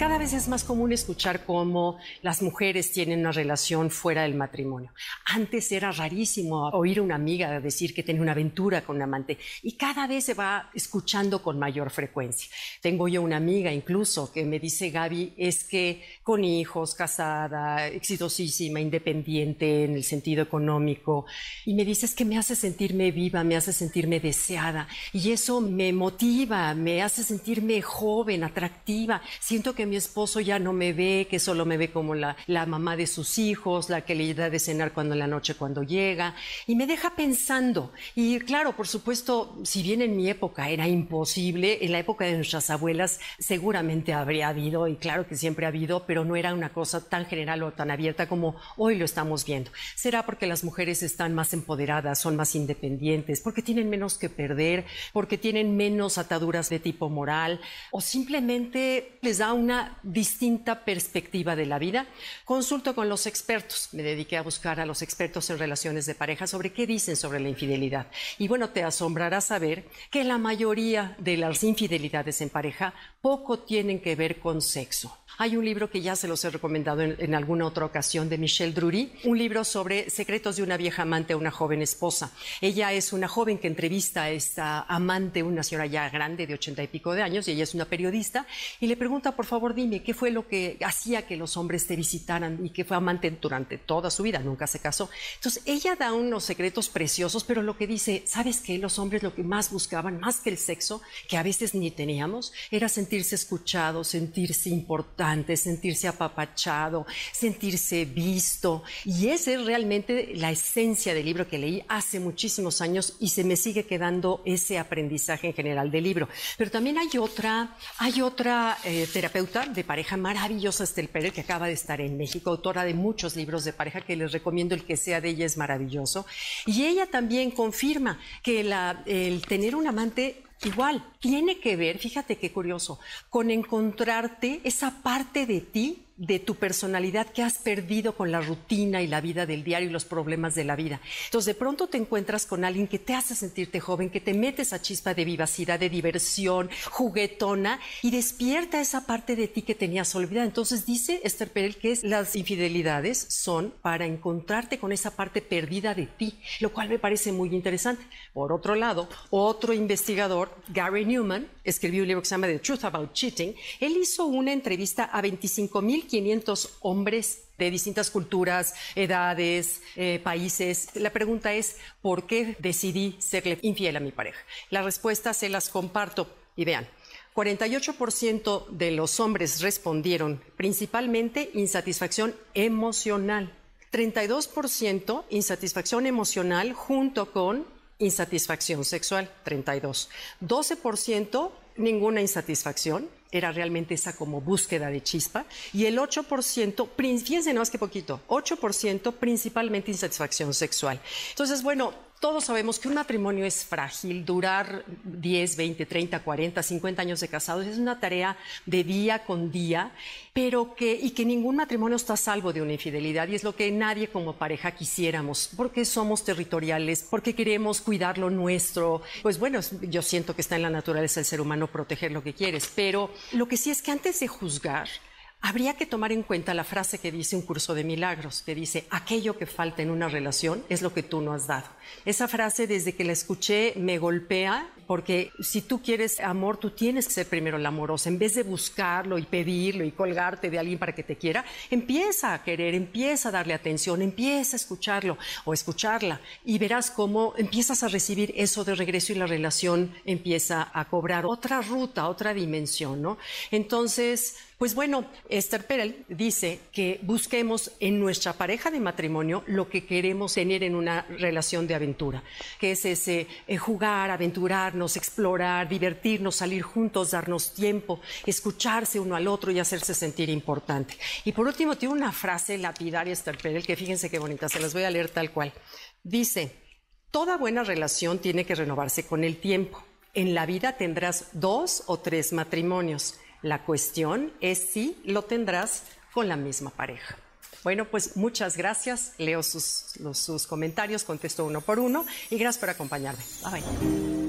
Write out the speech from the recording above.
Cada vez es más común escuchar cómo las mujeres tienen una relación fuera del matrimonio. Antes era rarísimo oír a una amiga decir que tenía una aventura con un amante y cada vez se va escuchando con mayor frecuencia. Tengo yo una amiga incluso que me dice, Gaby, es que con hijos, casada, exitosísima, independiente en el sentido económico, y me dice, es que me hace sentirme viva, me hace sentirme deseada y eso me motiva, me hace sentirme joven, atractiva. Siento que mi esposo ya no me ve, que solo me ve como la, la mamá de sus hijos, la que le da de cenar cuando en la noche cuando llega, y me deja pensando. Y claro, por supuesto, si bien en mi época era imposible, en la época de nuestras abuelas seguramente habría habido, y claro que siempre ha habido, pero no era una cosa tan general o tan abierta como hoy lo estamos viendo. ¿Será porque las mujeres están más empoderadas, son más independientes, porque tienen menos que perder, porque tienen menos ataduras de tipo moral, o simplemente les da una distinta perspectiva de la vida. Consulto con los expertos, me dediqué a buscar a los expertos en relaciones de pareja sobre qué dicen sobre la infidelidad. Y bueno, te asombrará saber que la mayoría de las infidelidades en pareja poco tienen que ver con sexo. Hay un libro que ya se los he recomendado en, alguna otra ocasión de Michelle Drury, un libro sobre secretos de una vieja amante a una joven esposa. Ella es una joven que entrevista a esta amante, una señora ya grande de ochenta y pico de años, y ella es una periodista, y le pregunta, por favor, dime, ¿qué fue lo que hacía que los hombres te visitaran y que fue amante durante toda su vida? Nunca se casó. Entonces, ella da unos secretos preciosos, pero lo que dice, ¿sabes qué? Los hombres lo que más buscaban, más que el sexo, que a veces ni teníamos, era sentirse escuchados, sentirse importantes sentirse apapachado, sentirse visto. Y esa es realmente la esencia del libro que leí hace muchísimos años y se me sigue quedando ese aprendizaje en general del libro. Pero también hay otra, hay otra eh, terapeuta de pareja maravillosa, Estel Pérez, que acaba de estar en México, autora de muchos libros de pareja que les recomiendo, el que sea de ella es maravilloso. Y ella también confirma que el tener un amante Igual, tiene que ver, fíjate qué curioso, con encontrarte esa parte de ti de tu personalidad que has perdido con la rutina y la vida del diario y los problemas de la vida. Entonces, de pronto te encuentras con alguien que te hace sentirte joven, que te mete esa chispa de vivacidad, de diversión, juguetona y despierta esa parte de ti que tenías olvidada. Entonces, dice Esther Perel que las infidelidades son para encontrarte con esa parte perdida de ti, lo cual me parece muy interesante. Por otro lado, otro investigador, Gary Newman, escribió un libro que se llama The Truth About Cheating. Él hizo una entrevista a 25 mil 500 hombres de distintas culturas, edades, eh, países. La pregunta es, ¿por qué decidí serle infiel a mi pareja? La respuesta se las comparto y vean. 48% de los hombres respondieron principalmente insatisfacción emocional. 32% insatisfacción emocional junto con insatisfacción sexual, 32. 12% ninguna insatisfacción, era realmente esa como búsqueda de chispa, y el 8%, fíjense no más que poquito, 8% principalmente insatisfacción sexual. Entonces, bueno, todos sabemos que un matrimonio es frágil, durar 10, 20, 30, 40, 50 años de casados es una tarea de día con día, pero que, y que ningún matrimonio está a salvo de una infidelidad, y es lo que nadie como pareja quisiéramos, porque somos territoriales, porque queremos cuidar lo nuestro. Pues bueno, yo siento que está en la naturaleza del ser humano proteger lo que quieres, pero lo que sí es que antes de juzgar, Habría que tomar en cuenta la frase que dice un curso de milagros, que dice, aquello que falta en una relación es lo que tú no has dado. Esa frase desde que la escuché me golpea porque si tú quieres amor, tú tienes que ser primero la amorosa. En vez de buscarlo y pedirlo y colgarte de alguien para que te quiera, empieza a querer, empieza a darle atención, empieza a escucharlo o escucharla y verás cómo empiezas a recibir eso de regreso y la relación empieza a cobrar otra ruta, otra dimensión, ¿no? Entonces, pues bueno, Esther Perel dice que busquemos en nuestra pareja de matrimonio lo que queremos tener en una relación de aventura, que es ese eh, jugar, aventurarnos, explorar, divertirnos, salir juntos, darnos tiempo, escucharse uno al otro y hacerse sentir importante. Y por último, tiene una frase lapidaria Esther Perel que fíjense qué bonita, se las voy a leer tal cual. Dice, toda buena relación tiene que renovarse con el tiempo. En la vida tendrás dos o tres matrimonios la cuestión es si lo tendrás con la misma pareja. Bueno, pues muchas gracias. Leo sus, comentarios, contesto uno por uno y gracias por acompañarme. Bye bye.